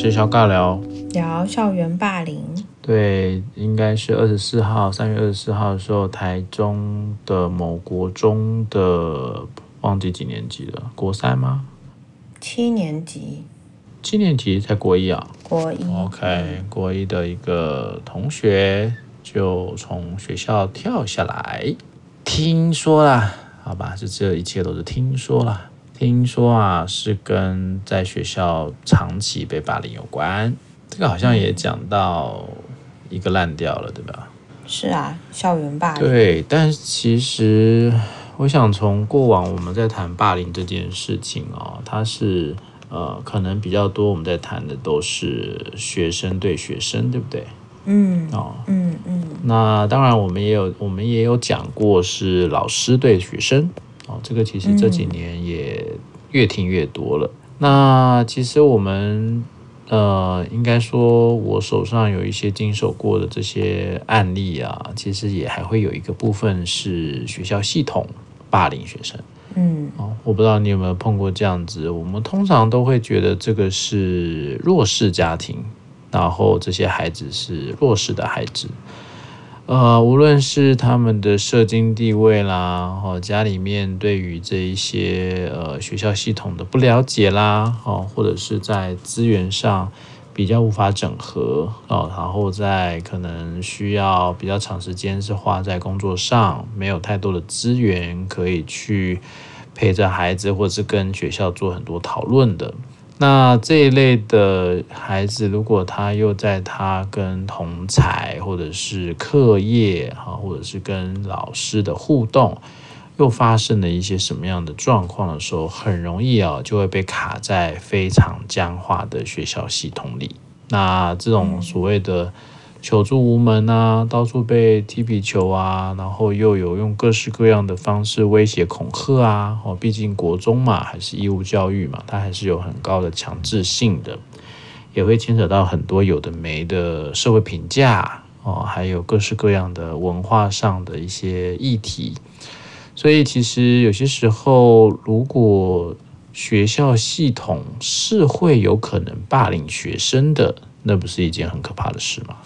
是小尬聊，聊校园霸凌。对，应该是二十四号，三月二十四号的时候，台中的某国中的忘记几年级了，国三吗？七年级。七年级才国一啊？国一。OK，国一的一个同学就从学校跳下来，听说啦，好吧，这这一切都是听说啦。听说啊，是跟在学校长期被霸凌有关。这个好像也讲到一个烂掉了，对吧？是啊，校园霸凌。对，但其实我想从过往我们在谈霸凌这件事情哦，它是呃，可能比较多我们在谈的都是学生对学生，对不对？嗯。哦。嗯嗯。那当然，我们也有我们也有讲过是老师对学生。哦，这个其实这几年也越听越多了。嗯、那其实我们呃，应该说，我手上有一些经手过的这些案例啊，其实也还会有一个部分是学校系统霸凌学生。嗯，哦，我不知道你有没有碰过这样子。我们通常都会觉得这个是弱势家庭，然后这些孩子是弱势的孩子。呃，无论是他们的社经地位啦，哦，家里面对于这一些呃学校系统的不了解啦，哦，或者是在资源上比较无法整合，哦，然后在可能需要比较长时间是花在工作上，没有太多的资源可以去陪着孩子，或者是跟学校做很多讨论的。那这一类的孩子，如果他又在他跟同才或者是课业哈，或者是跟老师的互动，又发生了一些什么样的状况的时候，很容易啊就会被卡在非常僵化的学校系统里。那这种所谓的。求助无门啊，到处被踢皮球啊，然后又有用各式各样的方式威胁恐吓啊。哦，毕竟国中嘛，还是义务教育嘛，它还是有很高的强制性的，也会牵扯到很多有的没的社会评价哦，还有各式各样的文化上的一些议题。所以，其实有些时候，如果学校系统是会有可能霸凌学生的，那不是一件很可怕的事吗？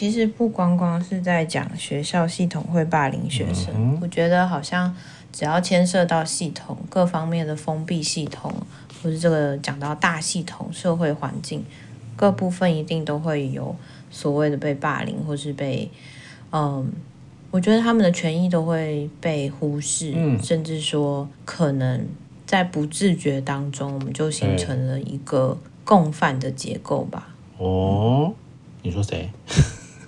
其实不光光是在讲学校系统会霸凌学生，嗯、我觉得好像只要牵涉到系统各方面的封闭系统，或是这个讲到大系统社会环境各部分，一定都会有所谓的被霸凌，或是被嗯，我觉得他们的权益都会被忽视，嗯、甚至说可能在不自觉当中，我们就形成了一个共犯的结构吧。哦，你说谁？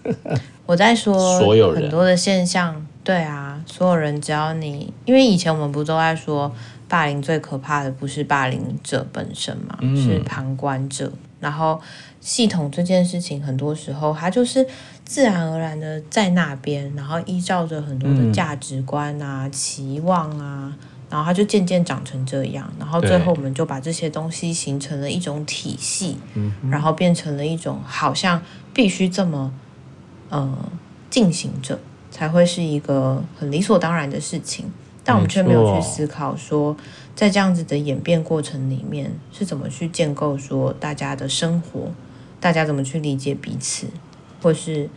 我在说很多的现象，对啊，所有人只要你，因为以前我们不都在说，霸凌最可怕的不是霸凌者本身嘛，嗯、是旁观者。然后系统这件事情，很多时候它就是自然而然的在那边，然后依照着很多的价值观啊、嗯、期望啊，然后它就渐渐长成这样。然后最后我们就把这些东西形成了一种体系，嗯、然后变成了一种好像必须这么。呃，进行着才会是一个很理所当然的事情，但我们却没有去思考说，在这样子的演变过程里面是怎么去建构说大家的生活，大家怎么去理解彼此，或是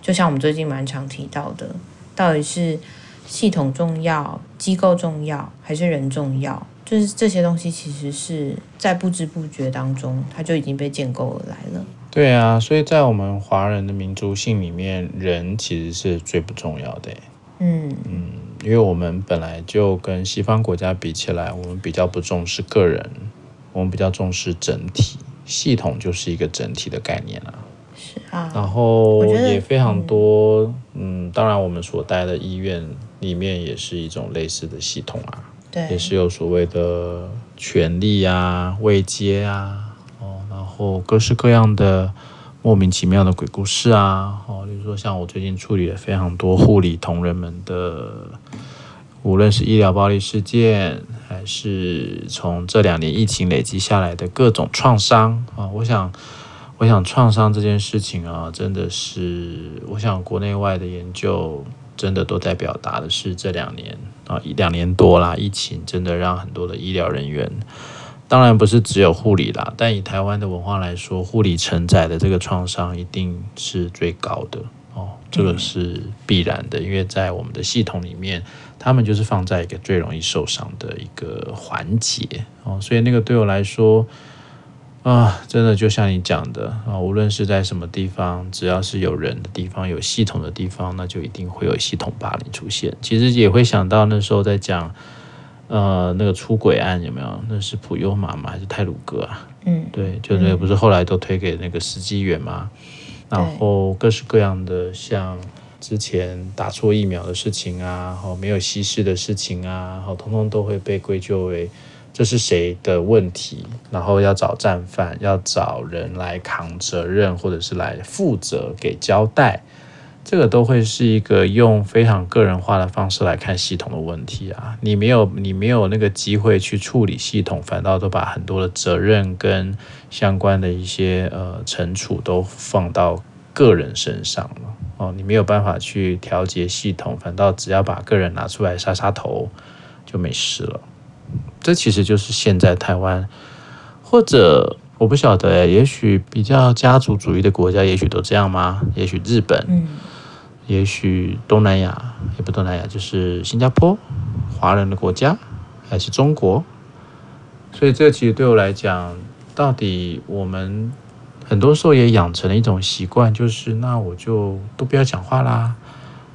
就像我们最近蛮常提到的，到底是系统重要、机构重要还是人重要？就是这些东西其实是在不知不觉当中，它就已经被建构而来了。对啊，所以在我们华人的民族性里面，人其实是最不重要的。嗯嗯，因为我们本来就跟西方国家比起来，我们比较不重视个人，我们比较重视整体，系统就是一个整体的概念啊。是啊。然后也非常多，嗯，嗯，当然我们所待的医院里面也是一种类似的系统啊。对。也是有所谓的权利啊、位阶啊。或各式各样的莫名其妙的鬼故事啊，哦，比如说像我最近处理了非常多护理同仁们的，无论是医疗暴力事件，还是从这两年疫情累积下来的各种创伤啊，我想，我想创伤这件事情啊，真的是，我想国内外的研究真的都在表达的是这两年啊，两年多啦，疫情真的让很多的医疗人员。当然不是只有护理啦，但以台湾的文化来说，护理承载的这个创伤一定是最高的哦，这个是必然的，因为在我们的系统里面，他们就是放在一个最容易受伤的一个环节哦，所以那个对我来说啊，真的就像你讲的啊，无论是在什么地方，只要是有人的地方，有系统的地方，那就一定会有系统霸凌出现。其实也会想到那时候在讲。呃，那个出轨案有没有？那是普悠玛吗？还是泰鲁哥啊？嗯，对，就那个不是后来都推给那个司机员吗？嗯、然后各式各样的，像之前打错疫苗的事情啊，然后没有稀释的事情啊，然后通通都会被归咎为这是谁的问题，然后要找战犯，要找人来扛责任，或者是来负责给交代。这个都会是一个用非常个人化的方式来看系统的问题啊！你没有你没有那个机会去处理系统，反倒都把很多的责任跟相关的一些呃惩处都放到个人身上了哦。你没有办法去调节系统，反倒只要把个人拿出来杀杀头就没事了。这其实就是现在台湾，或者我不晓得，也许比较家族主义的国家，也许都这样吗？也许日本，也许东南亚也不东南亚，就是新加坡，华人的国家，还是中国。所以这其实对我来讲，到底我们很多时候也养成了一种习惯，就是那我就都不要讲话啦，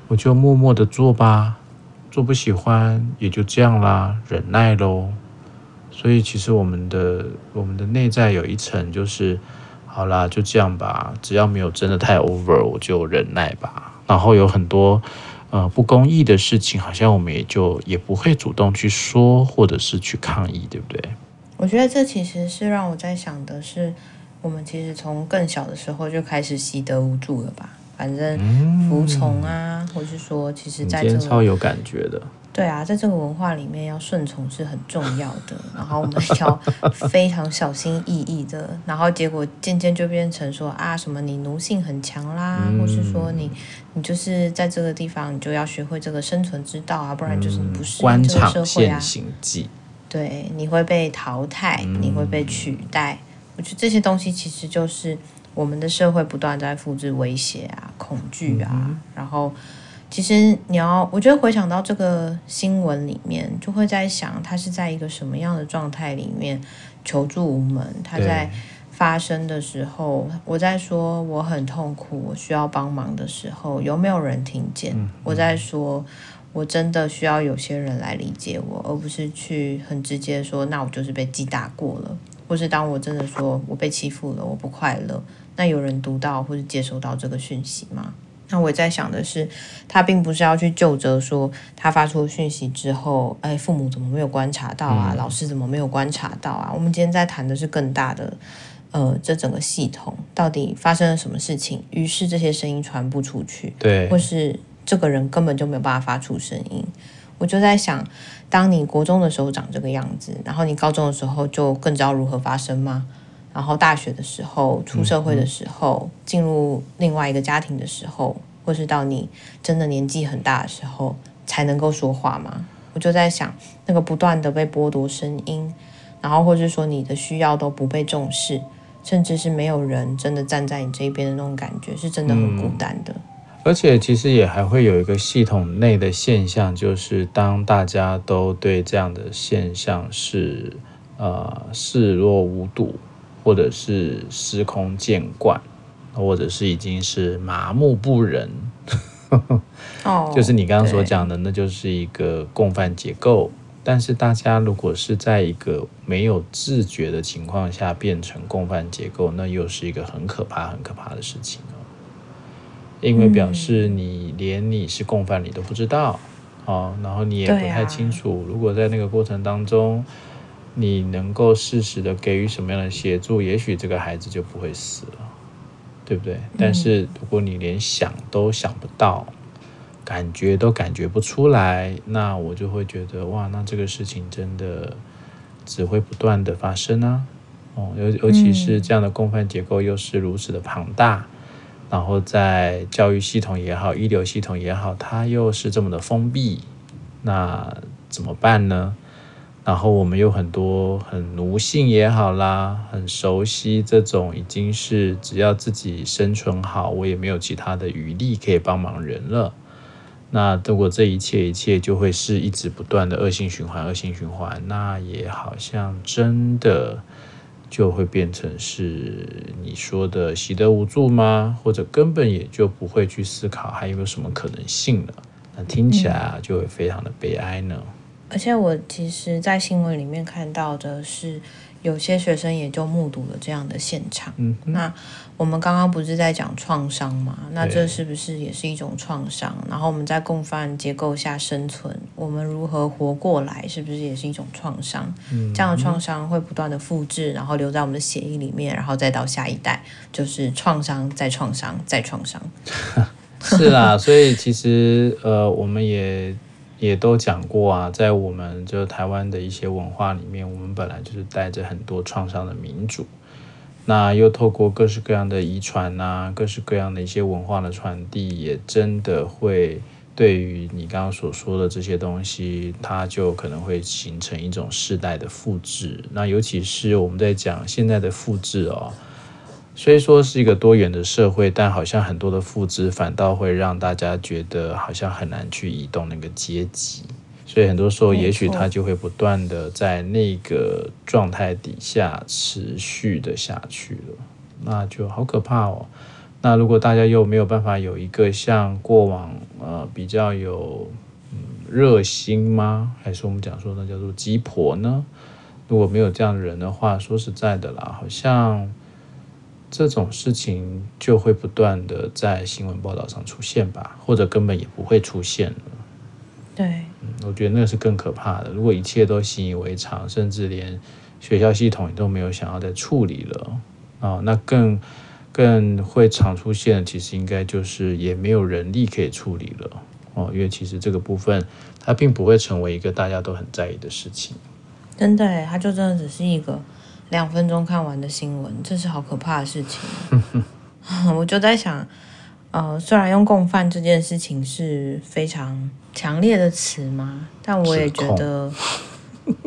我就默默的做吧，做不喜欢也就这样啦，忍耐喽。所以其实我们的我们的内在有一层就是，好啦，就这样吧，只要没有真的太 over，我就忍耐吧。然后有很多呃不公义的事情，好像我们也就也不会主动去说，或者是去抗议，对不对？我觉得这其实是让我在想的是，我们其实从更小的时候就开始习得无助了吧？反正服从啊，嗯、或是说，其实在这个超有感觉的。对啊，在这个文化里面，要顺从是很重要的。然后我们 要非常小心翼翼的。然后结果渐渐就变成说啊，什么你奴性很强啦，嗯、或是说你你就是在这个地方，你就要学会这个生存之道啊，不然就是你不适应这个社会啊。对，你会被淘汰，你会被取代。嗯、我觉得这些东西其实就是我们的社会不断在复制威胁啊、恐惧啊，嗯、然后。其实你要，我觉得回想到这个新闻里面，就会在想，他是在一个什么样的状态里面求助无门？他在发生的时候，我在说我很痛苦，我需要帮忙的时候，有没有人听见？我在说，我真的需要有些人来理解我，而不是去很直接说，那我就是被击打过了，或是当我真的说我被欺负了，我不快乐，那有人读到或是接收到这个讯息吗？那我在想的是，他并不是要去就责说他发出讯息之后，哎，父母怎么没有观察到啊？老师怎么没有观察到啊？我们今天在谈的是更大的，呃，这整个系统到底发生了什么事情？于是这些声音传不出去，对，或是这个人根本就没有办法发出声音。我就在想，当你国中的时候长这个样子，然后你高中的时候就更知道如何发声吗？然后大学的时候，出社会的时候，进入另外一个家庭的时候，或是到你真的年纪很大的时候，才能够说话吗？我就在想，那个不断的被剥夺声音，然后或是说你的需要都不被重视，甚至是没有人真的站在你这一边的那种感觉，是真的很孤单的。而且其实也还会有一个系统内的现象，就是当大家都对这样的现象是呃视若无睹。或者是司空见惯，或者是已经是麻木不仁，哦，就是你刚刚所讲的，那就是一个共犯结构。但是大家如果是在一个没有自觉的情况下变成共犯结构，那又是一个很可怕、很可怕的事情哦。因为表示你连你是共犯你都不知道，哦，然后你也不太清楚，如果在那个过程当中。你能够适时的给予什么样的协助，也许这个孩子就不会死了，对不对？但是如果你连想都想不到，感觉都感觉不出来，那我就会觉得哇，那这个事情真的只会不断的发生啊！哦，尤尤其是这样的共犯结构又是如此的庞大，然后在教育系统也好，医疗系统也好，它又是这么的封闭，那怎么办呢？然后我们有很多很奴性也好啦，很熟悉这种已经是只要自己生存好，我也没有其他的余力可以帮忙人了。那如果这一切一切就会是一直不断的恶性循环，恶性循环，那也好像真的就会变成是你说的习得无助吗？或者根本也就不会去思考还有没有什么可能性了？那听起来啊，就会非常的悲哀呢。而且我其实，在新闻里面看到的是，有些学生也就目睹了这样的现场。嗯，那我们刚刚不是在讲创伤吗？那这是不是也是一种创伤？然后我们在共犯结构下生存，我们如何活过来，是不是也是一种创伤？嗯，这样的创伤会不断的复制，然后留在我们的血液里面，然后再到下一代，就是创伤再创伤再创伤。是啦，所以其实呃，我们也。也都讲过啊，在我们就台湾的一些文化里面，我们本来就是带着很多创伤的民族，那又透过各式各样的遗传啊，各式各样的一些文化的传递，也真的会对于你刚刚所说的这些东西，它就可能会形成一种世代的复制。那尤其是我们在讲现在的复制哦。虽说是一个多元的社会，但好像很多的复制反倒会让大家觉得好像很难去移动那个阶级，所以很多时候也许他就会不断的在那个状态底下持续的下去了，那就好可怕哦。那如果大家又没有办法有一个像过往呃比较有嗯热心吗？还是我们讲说那叫做鸡婆呢？如果没有这样的人的话，说实在的啦，好像。这种事情就会不断的在新闻报道上出现吧，或者根本也不会出现了。对，嗯，我觉得那是更可怕的。如果一切都习以为常，甚至连学校系统都没有想要再处理了啊，哦，那更更会常出现的，其实应该就是也没有人力可以处理了哦，因为其实这个部分它并不会成为一个大家都很在意的事情。真的，它就真的只是一个。两分钟看完的新闻，这是好可怕的事情。我就在想，呃，虽然用共犯这件事情是非常强烈的词嘛，但我也觉得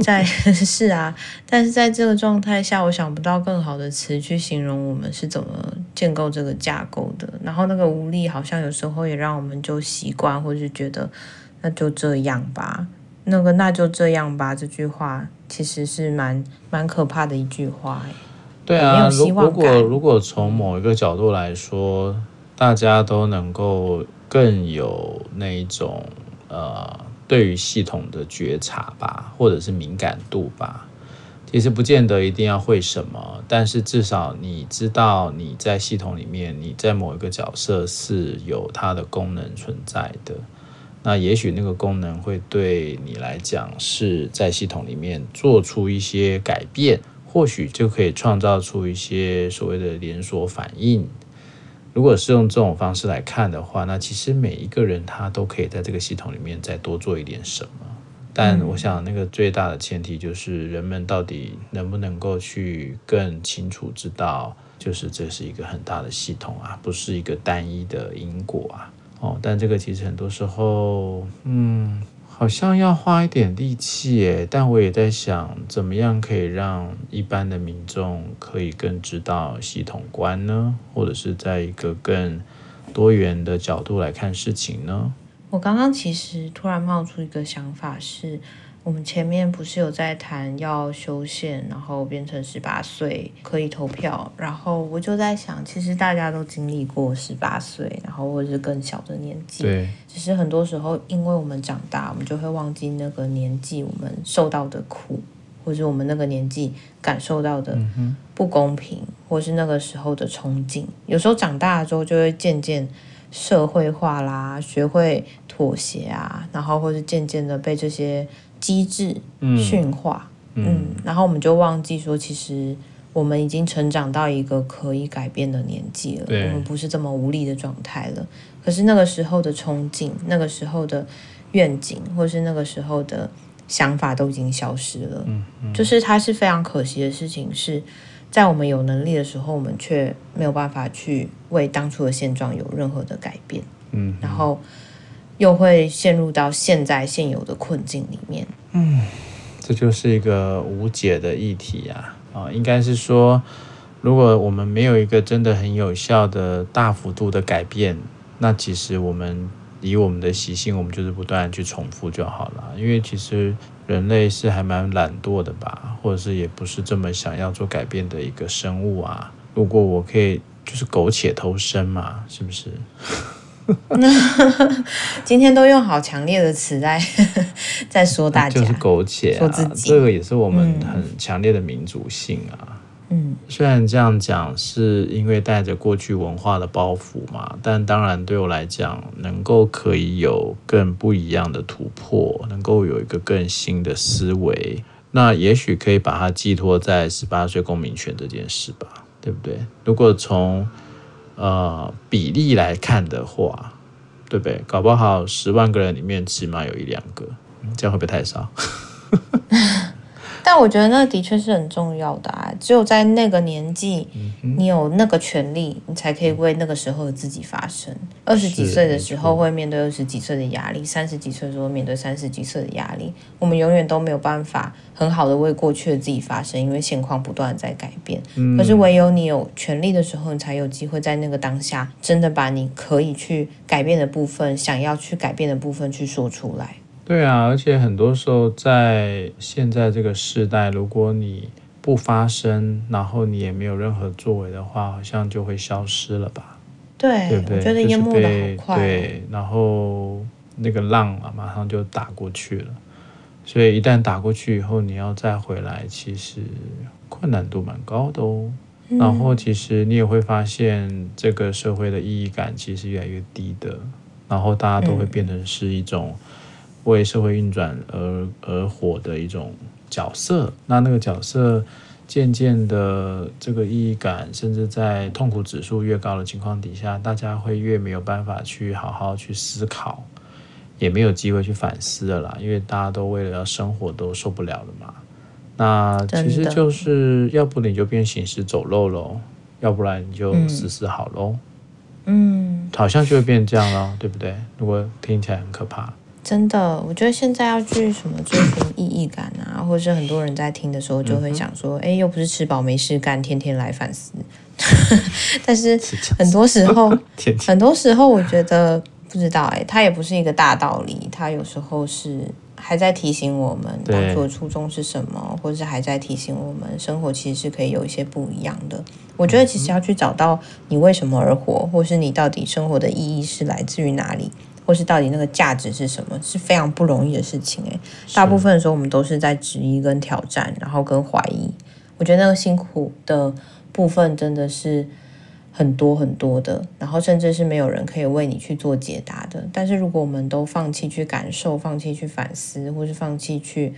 在是啊，但是在这个状态下，我想不到更好的词去形容我们是怎么建构这个架构的。然后那个无力，好像有时候也让我们就习惯，或是觉得那就这样吧。那个那就这样吧，这句话其实是蛮蛮可怕的一句话。对啊，如如果如果从某一个角度来说，大家都能够更有那一种呃，对于系统的觉察吧，或者是敏感度吧。其实不见得一定要会什么，但是至少你知道你在系统里面，你在某一个角色是有它的功能存在的。那也许那个功能会对你来讲是在系统里面做出一些改变，或许就可以创造出一些所谓的连锁反应。如果是用这种方式来看的话，那其实每一个人他都可以在这个系统里面再多做一点什么。但我想那个最大的前提就是人们到底能不能够去更清楚知道，就是这是一个很大的系统啊，不是一个单一的因果啊。哦，但这个其实很多时候，嗯，好像要花一点力气诶。但我也在想，怎么样可以让一般的民众可以更知道系统观呢？或者是在一个更多元的角度来看事情呢？我刚刚其实突然冒出一个想法是。我们前面不是有在谈要修宪，然后变成十八岁可以投票，然后我就在想，其实大家都经历过十八岁，然后或者是更小的年纪，对，只是很多时候因为我们长大，我们就会忘记那个年纪我们受到的苦，或者我们那个年纪感受到的不公平，嗯、或是那个时候的憧憬。有时候长大了之后，就会渐渐社会化啦，学会妥协啊，然后或是渐渐的被这些。机制驯化，嗯，嗯，然后我们就忘记说，其实我们已经成长到一个可以改变的年纪了，我们不是这么无力的状态了。可是那个时候的憧憬，那个时候的愿景，或是那个时候的想法都已经消失了。嗯，嗯，就是它是非常可惜的事情，是在我们有能力的时候，我们却没有办法去为当初的现状有任何的改变。嗯，然后。又会陷入到现在现有的困境里面。嗯，这就是一个无解的议题啊！啊，应该是说，如果我们没有一个真的很有效的大幅度的改变，那其实我们以我们的习性，我们就是不断去重复就好了。因为其实人类是还蛮懒惰的吧，或者是也不是这么想要做改变的一个生物啊。如果我可以，就是苟且偷生嘛，是不是？今天都用好强烈的词在 在说大家，就是苟且啊，这个也是我们很强烈的民族性啊。嗯，虽然这样讲是因为带着过去文化的包袱嘛，但当然对我来讲，能够可以有更不一样的突破，能够有一个更新的思维，那也许可以把它寄托在十八岁公民权这件事吧，对不对？如果从呃，比例来看的话，对不对？搞不好十万个人里面起码有一两个，这样会不会太少？但我觉得那的确是很重要的啊！只有在那个年纪，你有那个权利，你才可以为那个时候的自己发声。二十几岁的时候会面对二十几岁的压力，三十几岁的时候面对三十几岁的压力。我们永远都没有办法很好的为过去的自己发声，因为现况不断在改变。可是唯有你有权利的时候，你才有机会在那个当下，真的把你可以去改变的部分，想要去改变的部分去说出来。对啊，而且很多时候在现在这个时代，如果你不发声，然后你也没有任何作为的话，好像就会消失了吧？对，对不对？我觉得淹没的好快。对，然后那个浪啊，马上就打过去了。所以一旦打过去以后，你要再回来，其实困难度蛮高的哦。嗯。然后其实你也会发现，这个社会的意义感其实越来越低的。然后大家都会变成是一种。为社会运转而而火的一种角色，那那个角色渐渐的这个意义感，甚至在痛苦指数越高的情况底下，大家会越没有办法去好好去思考，也没有机会去反思的啦，因为大家都为了要生活都受不了了嘛。那其实就是要不你就变行尸走肉喽，要不然你就死死好喽。嗯，好像就会变这样喽，对不对？如果听起来很可怕。真的，我觉得现在要去什么追寻意义感啊，或者是很多人在听的时候就会想说，哎、嗯，又不是吃饱没事干，天天来反思。但是很多时候，天天很多时候我觉得不知道，哎，它也不是一个大道理，它有时候是还在提醒我们当初的初衷是什么，或者是还在提醒我们生活其实是可以有一些不一样的。我觉得其实要去找到你为什么而活，或是你到底生活的意义是来自于哪里。或是到底那个价值是什么，是非常不容易的事情诶。大部分的时候，我们都是在质疑跟挑战，然后跟怀疑。我觉得那个辛苦的部分真的是很多很多的，然后甚至是没有人可以为你去做解答的。但是如果我们都放弃去感受，放弃去反思，或是放弃去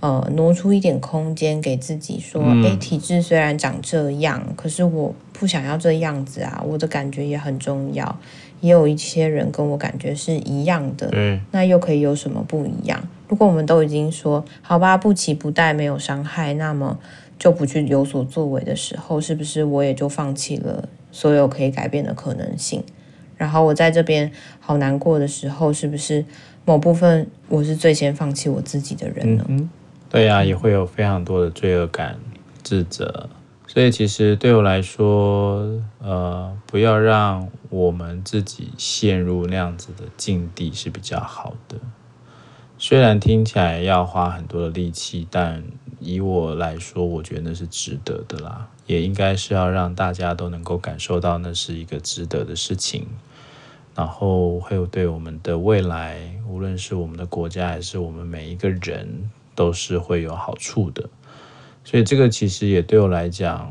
呃挪出一点空间给自己，说，嗯，诶，体质虽然长这样，可是我不想要这样子啊，我的感觉也很重要。也有一些人跟我感觉是一样的，嗯，那又可以有什么不一样？如果我们都已经说好吧，不期不待，没有伤害，那么就不去有所作为的时候，是不是我也就放弃了所有可以改变的可能性？然后我在这边好难过的时候，是不是某部分我是最先放弃我自己的人呢？嗯，对呀，也会有非常多的罪恶感、自责。所以其实对我来说，呃，不要让我们自己陷入那样子的境地是比较好的。虽然听起来要花很多的力气，但以我来说，我觉得那是值得的啦。也应该是要让大家都能够感受到那是一个值得的事情，然后会有对我们的未来，无论是我们的国家还是我们每一个人，都是会有好处的。所以这个其实也对我来讲，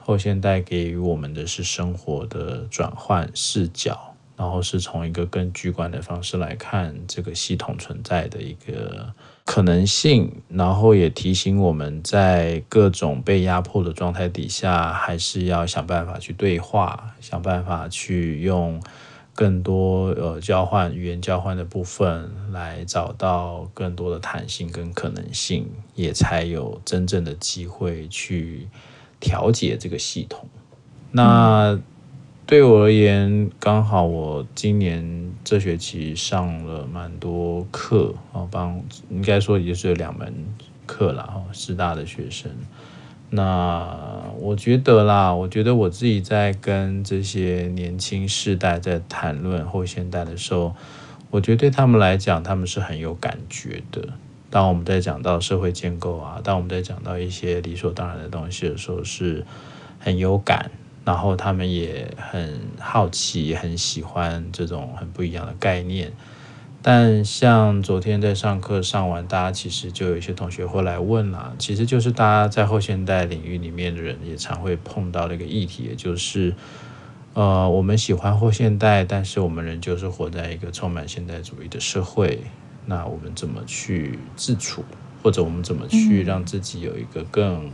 后现代给予我们的是生活的转换视角，然后是从一个更巨观的方式来看这个系统存在的一个可能性，然后也提醒我们在各种被压迫的状态底下，还是要想办法去对话，想办法去用。更多呃交换语言交换的部分，来找到更多的弹性跟可能性，也才有真正的机会去调节这个系统。那对我而言，刚好我今年这学期上了蛮多课啊，帮应该说也就是两门课了，哈，师大的学生。那我觉得啦，我觉得我自己在跟这些年轻世代在谈论后现代的时候，我觉得对他们来讲，他们是很有感觉的。当我们在讲到社会建构啊，当我们在讲到一些理所当然的东西的时候，是很有感，然后他们也很好奇，很喜欢这种很不一样的概念。但像昨天在上课上完，大家其实就有一些同学会来问啦，其实就是大家在后现代领域里面的人也常会碰到的一个议题，也就是，呃，我们喜欢后现代，但是我们仍旧是活在一个充满现代主义的社会，那我们怎么去自处，或者我们怎么去让自己有一个更，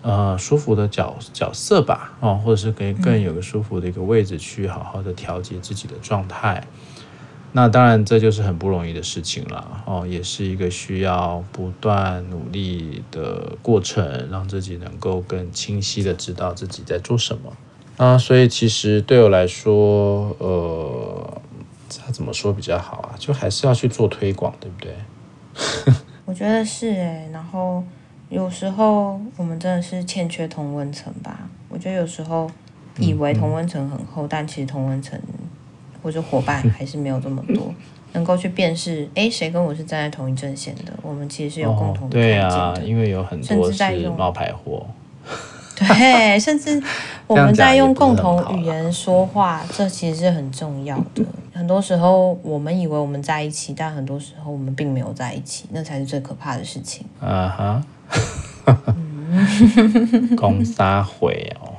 呃，舒服的角角色吧，哦，或者是可以更有个舒服的一个位置去好好的调节自己的状态。那当然，这就是很不容易的事情了哦，也是一个需要不断努力的过程，让自己能够更清晰的知道自己在做什么啊。所以其实对我来说，呃，他怎么说比较好啊？就还是要去做推广，对不对？我觉得是哎。然后有时候我们真的是欠缺同温层吧？我觉得有时候以为同温层很厚，但其实同温层。或者伙伴还是没有这么多，能够去辨识，哎，谁跟我是站在同一阵线的？我们其实是有共同的、哦。对啊，因为有很多是冒牌货。对，甚至 我们在用共同语言说话，这其实是很重要的。很多时候，我们以为我们在一起，但很多时候我们并没有在一起，那才是最可怕的事情。啊哈，公杀毁哦，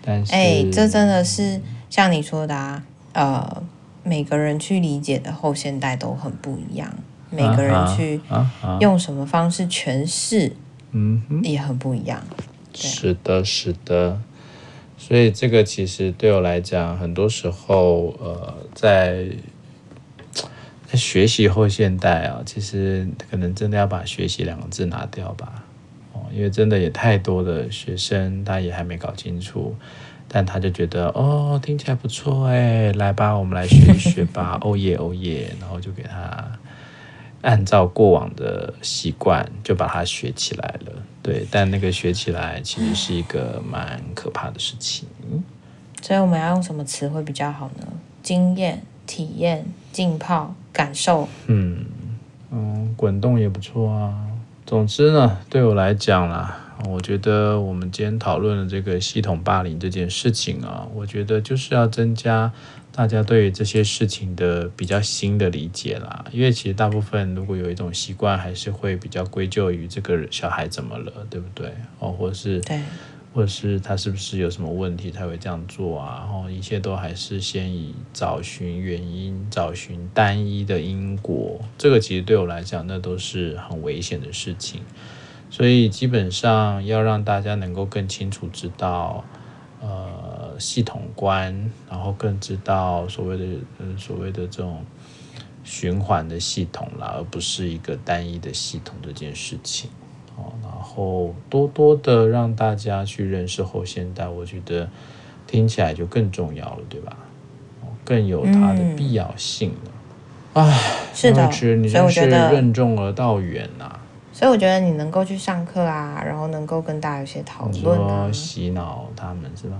但是，哎，这真的是像你说的啊。呃，每个人去理解的后现代都很不一样，每个人去用什么方式诠释，嗯，也很不一样。是的，是的。所以这个其实对我来讲，很多时候，呃，在在学习后现代啊，其实可能真的要把“学习”两个字拿掉吧。哦，因为真的也太多的学生，他也还没搞清楚。但他就觉得哦，听起来不错哎，来吧，我们来学一学吧，哦耶哦耶，然后就给他按照过往的习惯，就把它学起来了。对，但那个学起来其实是一个蛮可怕的事情。所以我们要用什么词汇比较好呢？经验、体验、浸泡、感受。嗯嗯，滚动也不错啊。总之呢，对我来讲啦。我觉得我们今天讨论的这个系统霸凌这件事情啊，我觉得就是要增加大家对于这些事情的比较新的理解啦。因为其实大部分如果有一种习惯，还是会比较归咎于这个小孩怎么了，对不对？哦，或者是对，或者是他是不是有什么问题才会这样做啊？然后一切都还是先以找寻原因、找寻单一的因果，这个其实对我来讲，那都是很危险的事情。所以基本上要让大家能够更清楚知道，呃，系统观，然后更知道所谓的呃所谓的这种循环的系统啦，而不是一个单一的系统这件事情。哦，然后多多的让大家去认识后现代，我觉得听起来就更重要了，对吧？更有它的必要性了。哎、嗯，是的，你真是任重而道远呐、啊。所以我觉得你能够去上课啊，然后能够跟大家有一些讨论啊，洗脑他们是吧？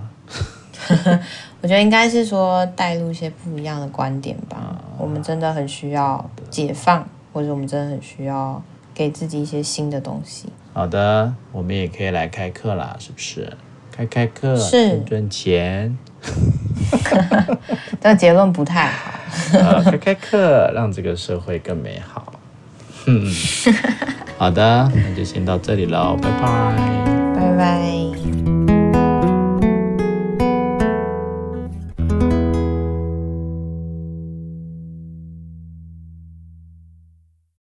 我觉得应该是说带入一些不一样的观点吧。啊、我们真的很需要解放，或者我们真的很需要给自己一些新的东西。好的，我们也可以来开课啦，是不是？开开课，是赚赚钱。这个结论不太好。啊、开开课，让这个社会更美好。嗯。好的，那就先到这里喽，拜拜，拜拜。